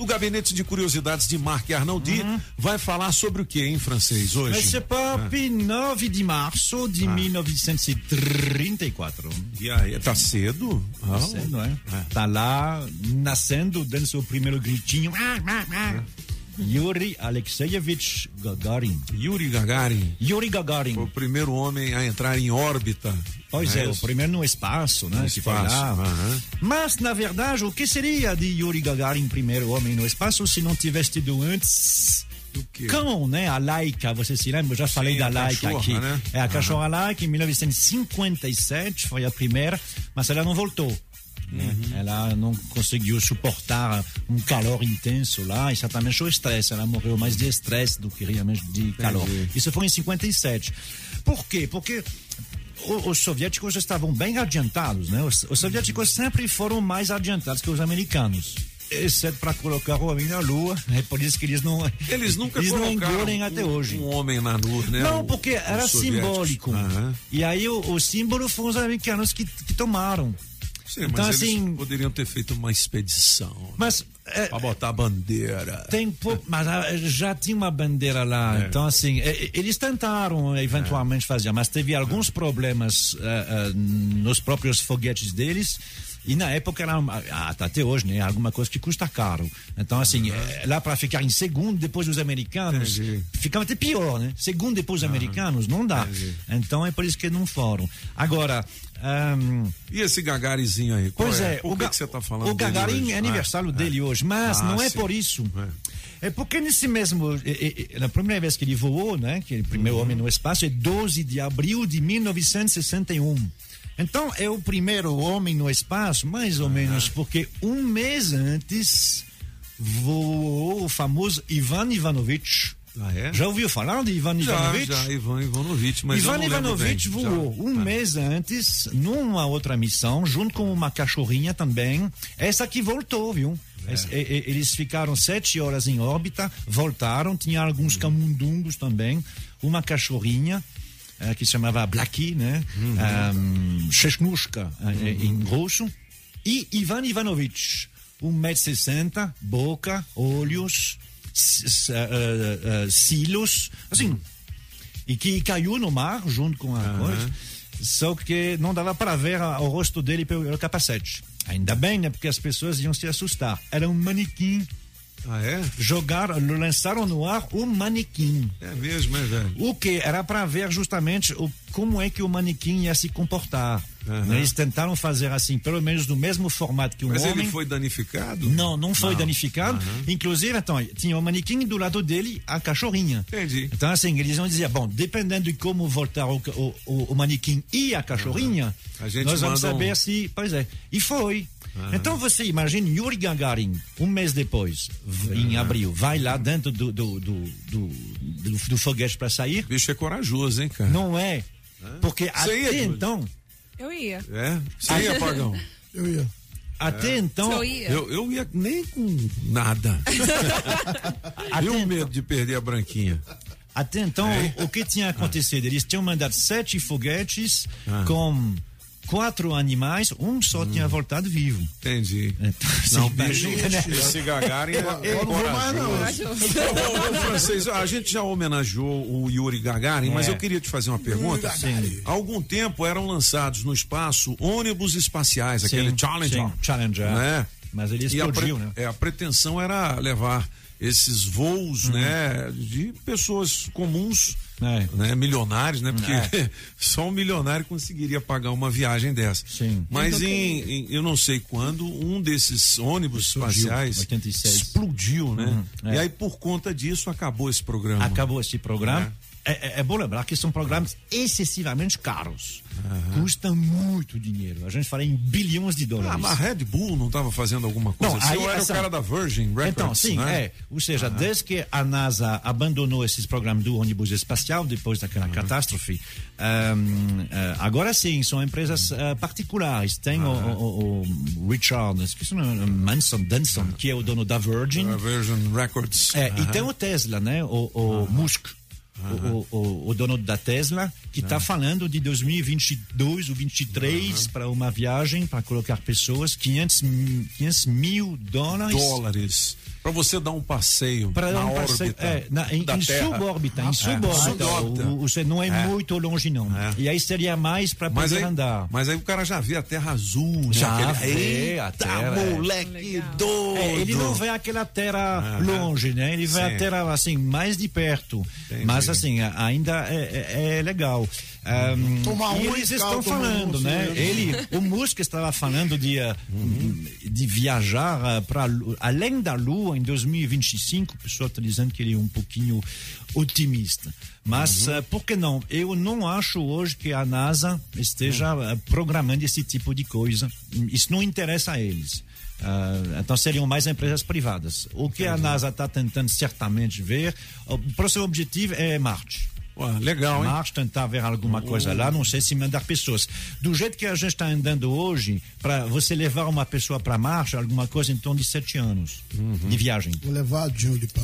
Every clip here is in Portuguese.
O gabinete de curiosidades de Marc Arnaldi uhum. vai falar sobre o que em francês hoje? Esse pop é. 9 de março de ah. 1934. E aí, tá cedo? Tá cedo, é? é? Tá lá nascendo, dando seu primeiro gritinho. Ah, ah, ah. É. Yuri Alexeyevich Gagarin. Yuri Gagarin. Yuri Gagarin. Foi o primeiro homem a entrar em órbita. Pois é, é o primeiro no espaço, né? No espaço. Uhum. Mas, na verdade, o que seria de Yuri Gagarin, primeiro homem no espaço, se não tivesse tido antes Cão, né? A Laika, você se lembra? Eu já falei Sim, da Laika aqui. Né? É a cachorra uhum. Laika, em 1957 foi a primeira, mas ela não voltou. Uhum. Ela não conseguiu suportar um calor intenso lá, exatamente o estresse. Ela morreu mais de estresse do que realmente de calor. Entendi. Isso foi em 57. Por quê? Porque os soviéticos estavam bem adiantados, né? Os, os soviéticos sempre foram mais adiantados que os americanos exceto para colocar o homem na lua. É por isso que eles não eles nunca eles não engolem até um, hoje. Um homem na lua, né? Não, porque era simbólico. Uhum. E aí o, o, símbolo foram os americanos que, que tomaram. Sim, então, mas assim, poderiam ter feito uma expedição. Mas é, para botar a bandeira. Tem, mas ah, já tinha uma bandeira lá. É. Então, assim, é, eles tentaram eventualmente é. fazer, mas teve alguns problemas uh, uh, nos próprios foguetes deles. E na época era ah, até hoje, né? Alguma coisa que custa caro. Então, assim, uhum. lá para ficar em segundo depois dos americanos, Entendi. ficava até pior, né? Segundo depois dos americanos, não dá. Entendi. Então é por isso que não foram. Agora. Um... E esse Gagarizinho aí? Pois é, é? Por que, que, você está falando? O Gagarin é aniversário ah, dele é. hoje, mas ah, não é sim. por isso. É. é porque nesse mesmo. Na primeira vez que ele voou, né? Que é o primeiro uhum. homem no espaço, é 12 de abril de 1961. Então é o primeiro homem no espaço, mais ou ah. menos, porque um mês antes voou o famoso Ivan Ivanovich. Ah, é? Já ouviu falar de Ivan já, Ivanovich? Já, Ivan Ivanovich, mas Ivan Ivanovich voou já. um ah. mês antes numa outra missão, junto com uma cachorrinha também. Essa que voltou, viu? É. Eles ficaram sete horas em órbita, voltaram, tinha alguns uhum. camundungos também, uma cachorrinha uh, que se chamava Blackie, né? Uhum. Um, Chechnushka, uh, uhum. em russo. E Ivan Ivanovich, 1,60m, boca, olhos, cílios, assim. E que caiu no mar junto com a uhum. coisa. Só que não dava para ver o rosto dele pelo capacete. Ainda bem, né? Porque as pessoas iam se assustar. Era um manequim ah, é? Jogaram, lançaram no ar o manequim. É mesmo, é velho? O que? Era para ver justamente o, como é que o manequim ia se comportar. Uhum. Eles tentaram fazer assim, pelo menos no mesmo formato que um Mas homem. Mas ele foi danificado? Não, não foi não. danificado. Uhum. Inclusive, então, tinha o manequim do lado dele, a cachorrinha. Entendi. Então, assim, eles vão dizer, bom, dependendo de como voltar o, o, o manequim e a cachorrinha, uhum. a nós vamos saber um... se... Pois é. E foi. Então você imagina Yuri Gagarin, um mês depois, em abril, vai lá dentro do, do, do, do, do, do foguete para sair. Bicho é corajoso, hein, cara? Não é? Porque você até ia, então. Eu ia. É? Você ia, Pagão? Eu ia. Até é. então. Eu ia. Eu, eu ia nem com nada. e o medo de perder a branquinha. Até então, é. o, o, que tinha acontecido? Eles tinham mandado sete foguetes ah. com quatro animais, um só hum. tinha voltado vivo. Entendi. Então, não, bicho, né? esse Gagarin é, é francês, a gente já homenageou o Yuri Gagarin, é. mas eu queria te fazer uma pergunta. Sim. Há algum tempo eram lançados no espaço ônibus espaciais, aquele sim, Challenger. Sim, Challenger. Né? Mas ele explodiu, a né? É, a pretensão era levar esses voos, uhum. né, de pessoas comuns, é. né, milionários, né, porque é. só um milionário conseguiria pagar uma viagem dessa. Sim. Mas então, em, em, eu não sei quando um desses ônibus explodiu, espaciais 86. explodiu, né? Uhum. É. E aí por conta disso acabou esse programa. Acabou esse programa. É. É, é, bom lembrar que são programas excessivamente caros. Uhum. Custam muito dinheiro. A gente fala em bilhões de dólares. Ah, mas a Red Bull não estava fazendo alguma coisa não, assim? Aí, era essa... o cara da Virgin Records, Então, sim, né? é. Ou seja, uhum. desde que a NASA abandonou esses programas do ônibus espacial, depois daquela uhum. catástrofe, um, eh, agora sim, são empresas uh, particulares. Tem o, o, o, Richard, esqueci o nome, Manson, Denson, que é o dono da Virgin. Virgin Records. É, E tem o Tesla, né? O, o Musk uhum. o, o, o, dono da Tesla, que está uhum. falando de 2022 ou 2023 uhum. para uma viagem para colocar pessoas, 500, 500 mil dólares. Dólares. Para você dar um passeio para dar um passeio é, na, em, em subórbita, em subórbita. Você não é, é, muito longe não. É. E aí seria mais para poder aí, andar. Mas aí o cara já vê a Terra azul, já aquele, vê a Terra. moleque doido. É, ele não vê aquela Terra longe, né? Ele vê Sim. a Terra assim mais de perto. Entendi. Mas assim ainda é, é, é legal. Um, e eles estão falando, né? Ele, o músico estava falando de, uhum. de viajar eh, para além da Lua em 2025. O pessoal está dizendo que ele é um pouquinho otimista. Mas uhum. uh, por que não? Eu não acho hoje que a NASA esteja programando esse tipo de coisa. Isso não interessa a eles. Uh, então seriam mais empresas privadas. O que a NASA está tentando certamente ver, o próximo objetivo é Marte. Ué, legal, hein? Marte, tentar ver alguma coisa lá, não sei se mandar pessoas. Do jeito que a gente está andando hoje, para você levar uma pessoa para Marte, alguma coisa em torno de sete anos uhum. de viagem. Vou levar a Judy para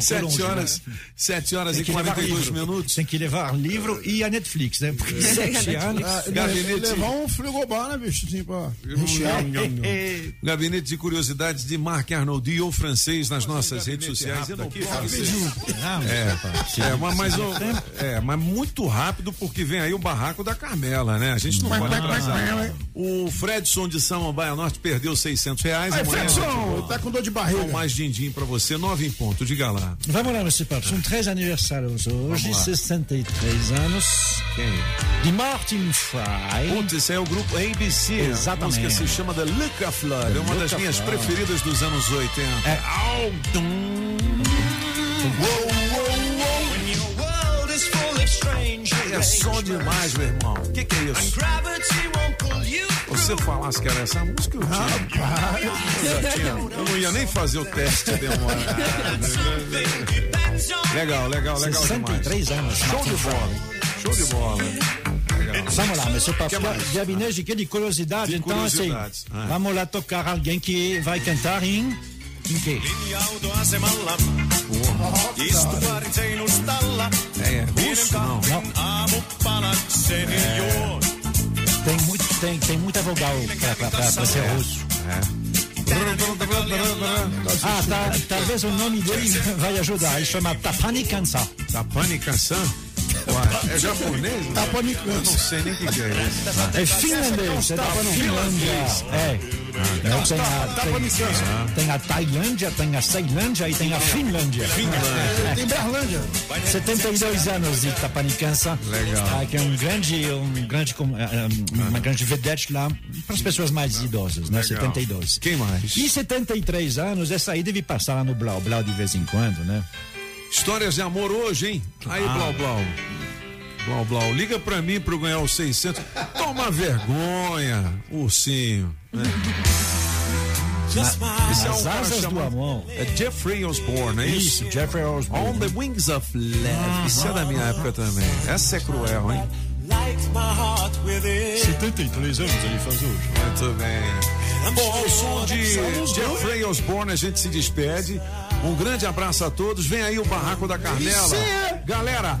sete, longe, horas, né? sete horas e 42 minutos. Tem que levar livro e a Netflix, né? Porque sete anos. Ah, gabinete... Levar um frigobar, né, bicho? Assim, pra Gabinete de curiosidades de Marc Arnoldi ou francês nas nossas redes sociais. Aqui, é, é, mas o é, mas muito rápido porque vem aí o barraco da Carmela, né? A gente não pode atrasar. O Fredson de Samambaia Norte perdeu 600 reais. Aí, Fredson, tá com dor de barriga. Com mais din-din pra você, nove em ponto, diga lá. Vamos lá, Mr. Papo. São três aniversários hoje, 63 anos. Quem? De Martin Fry. Putz, esse é o grupo ABC. Exatamente. A música se chama The Luca Flood. É uma das minhas preferidas dos anos 80. É. Uou, é som demais, meu irmão. O que, que é isso? Você falasse que era essa música, eu tinha. Rapaz, eu não ia nem fazer o teste demorado. legal, legal, legal 63 demais. anos. Show de bola. Show de bola. Vamos lá, mas para gabinete de curiosidade, de então assim, ah. vamos lá tocar alguém que vai cantar em em quê? É russo, não? Não. É. Tem, muito, tem, tem muita vogal para ser russo. É. Ah, tá, talvez o nome dele vai ajudar. Ele chama Tapani Kansa. Tapani Kansa? É japonês? Tapani Eu não sei nem o que, é isso. É finlandês. É da Finlândia. É. Tem, a, tem, tem, a Tailândia, tem a Ceilândia e tem a Finlândia. Finlândia. Tem Berlândia. 72 anos de Tapanicança. Legal. Que é um grande, um grande, uma grande vedete lá para as pessoas mais idosas, né? Legal. 72. Quem mais? E 73 anos, essa aí deve passar lá no Blau Blau de vez em quando, né? Histórias de amor hoje, hein? Aí, ah. Blau Blau. Blau Blau, liga pra mim pra eu ganhar os 600. Toma vergonha, ursinho. Né? Esse é um asas do amor. É Jeffrey Osborne, é isso? Isso, Jeffrey Osborne. On the Wings of Love. Isso é da minha época também. Essa é cruel, hein? 73 anos ele faz hoje. Muito bem. Bom, ao som de Jeffrey Osborne, a gente se despede. Um grande abraço a todos. Vem aí o Barraco da Carmela. Galera,